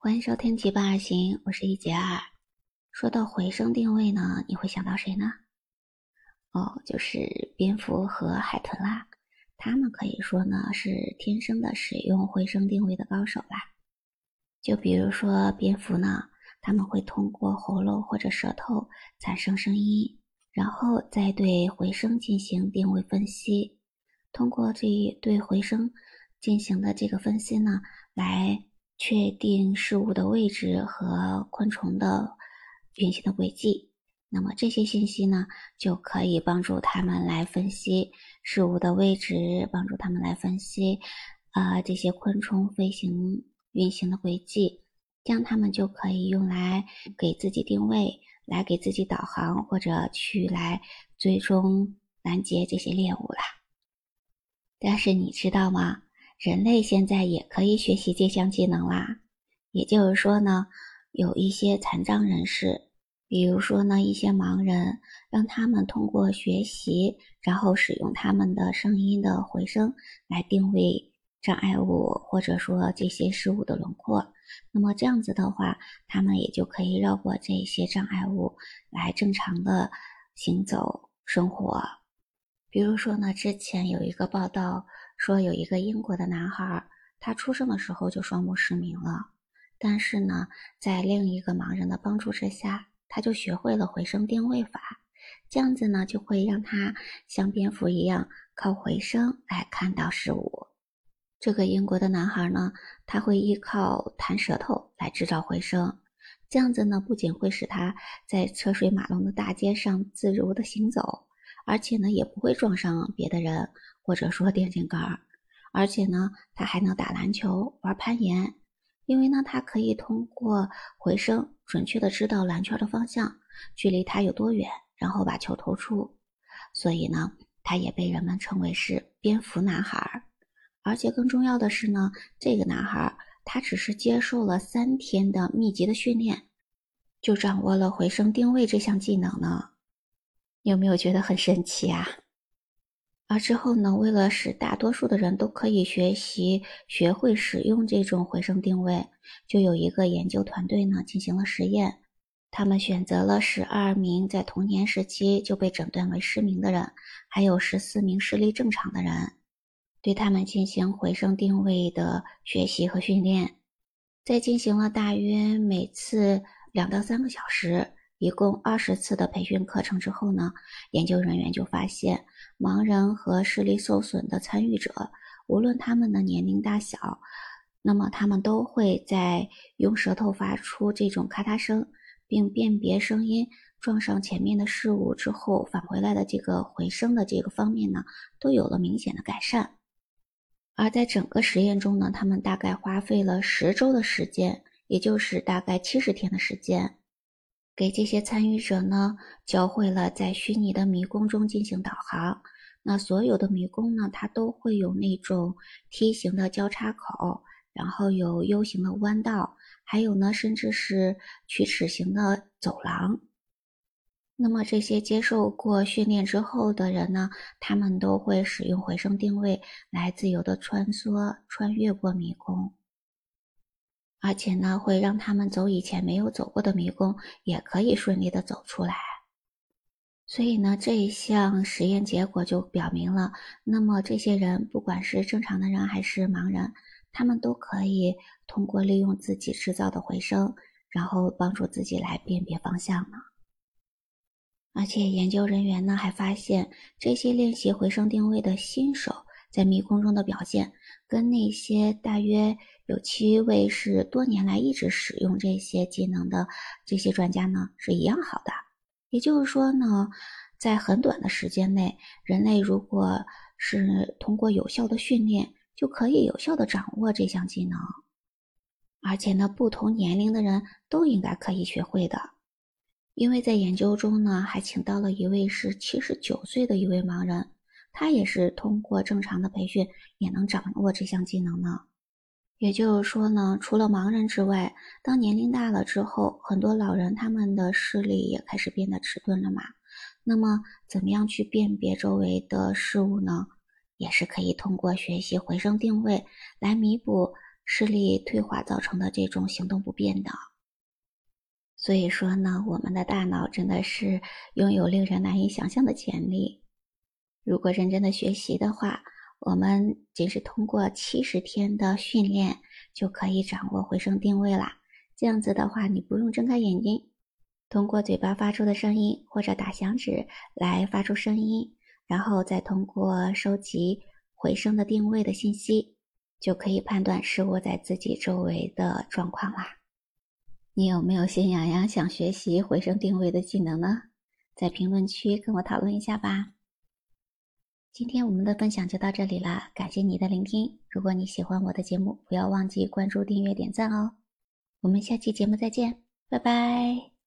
欢迎收听《奇葩二行》，我是一杰二。说到回声定位呢，你会想到谁呢？哦，就是蝙蝠和海豚啦。它们可以说呢是天生的使用回声定位的高手啦。就比如说蝙蝠呢，它们会通过喉咙或者舌头产生声音，然后再对回声进行定位分析。通过这一对回声进行的这个分析呢，来确定事物的位置和昆虫的。运行的轨迹，那么这些信息呢，就可以帮助他们来分析事物的位置，帮助他们来分析，啊，这些昆虫飞行运行的轨迹，这样他们就可以用来给自己定位，来给自己导航，或者去来最终拦截这些猎物啦。但是你知道吗？人类现在也可以学习这项技能啦，也就是说呢，有一些残障人士。比如说呢，一些盲人让他们通过学习，然后使用他们的声音的回声来定位障碍物，或者说这些事物的轮廓。那么这样子的话，他们也就可以绕过这些障碍物，来正常的行走生活。比如说呢，之前有一个报道说，有一个英国的男孩，他出生的时候就双目失明了，但是呢，在另一个盲人的帮助之下。他就学会了回声定位法，这样子呢，就会让他像蝙蝠一样靠回声来看到事物。这个英国的男孩呢，他会依靠弹舌头来制造回声，这样子呢，不仅会使他在车水马龙的大街上自如的行走，而且呢，也不会撞上别的人或者说电线杆儿，而且呢，他还能打篮球、玩攀岩。因为呢，他可以通过回声准确的知道篮圈的方向，距离它有多远，然后把球投出。所以呢，他也被人们称为是蝙蝠男孩。而且更重要的是呢，这个男孩他只是接受了三天的密集的训练，就掌握了回声定位这项技能呢。有没有觉得很神奇啊？而之后呢，为了使大多数的人都可以学习、学会使用这种回声定位，就有一个研究团队呢进行了实验。他们选择了十二名在童年时期就被诊断为失明的人，还有十四名视力正常的人，对他们进行回声定位的学习和训练。在进行了大约每次两到三个小时。一共二十次的培训课程之后呢，研究人员就发现，盲人和视力受损的参与者，无论他们的年龄大小，那么他们都会在用舌头发出这种咔嗒声，并辨别声音撞上前面的事物之后返回来的这个回声的这个方面呢，都有了明显的改善。而在整个实验中呢，他们大概花费了十周的时间，也就是大概七十天的时间。给这些参与者呢，教会了在虚拟的迷宫中进行导航。那所有的迷宫呢，它都会有那种梯形的交叉口，然后有 U 型的弯道，还有呢，甚至是曲尺形的走廊。那么这些接受过训练之后的人呢，他们都会使用回声定位来自由的穿梭、穿越过迷宫。而且呢，会让他们走以前没有走过的迷宫，也可以顺利的走出来。所以呢，这一项实验结果就表明了，那么这些人，不管是正常的人还是盲人，他们都可以通过利用自己制造的回声，然后帮助自己来辨别方向呢。而且研究人员呢还发现，这些练习回声定位的新手。在迷宫中的表现，跟那些大约有七位是多年来一直使用这些技能的这些专家呢是一样好的。也就是说呢，在很短的时间内，人类如果是通过有效的训练，就可以有效的掌握这项技能。而且呢，不同年龄的人都应该可以学会的。因为在研究中呢，还请到了一位是七十九岁的一位盲人。他也是通过正常的培训也能掌握这项技能呢。也就是说呢，除了盲人之外，当年龄大了之后，很多老人他们的视力也开始变得迟钝了嘛。那么，怎么样去辨别周围的事物呢？也是可以通过学习回声定位来弥补视力退化造成的这种行动不便的。所以说呢，我们的大脑真的是拥有令人难以想象的潜力。如果认真的学习的话，我们仅是通过七十天的训练就可以掌握回声定位啦。这样子的话，你不用睁开眼睛，通过嘴巴发出的声音或者打响指来发出声音，然后再通过收集回声的定位的信息，就可以判断事物在自己周围的状况啦。你有没有心痒痒想学习回声定位的技能呢？在评论区跟我讨论一下吧。今天我们的分享就到这里啦，感谢你的聆听。如果你喜欢我的节目，不要忘记关注、订阅、点赞哦。我们下期节目再见，拜拜。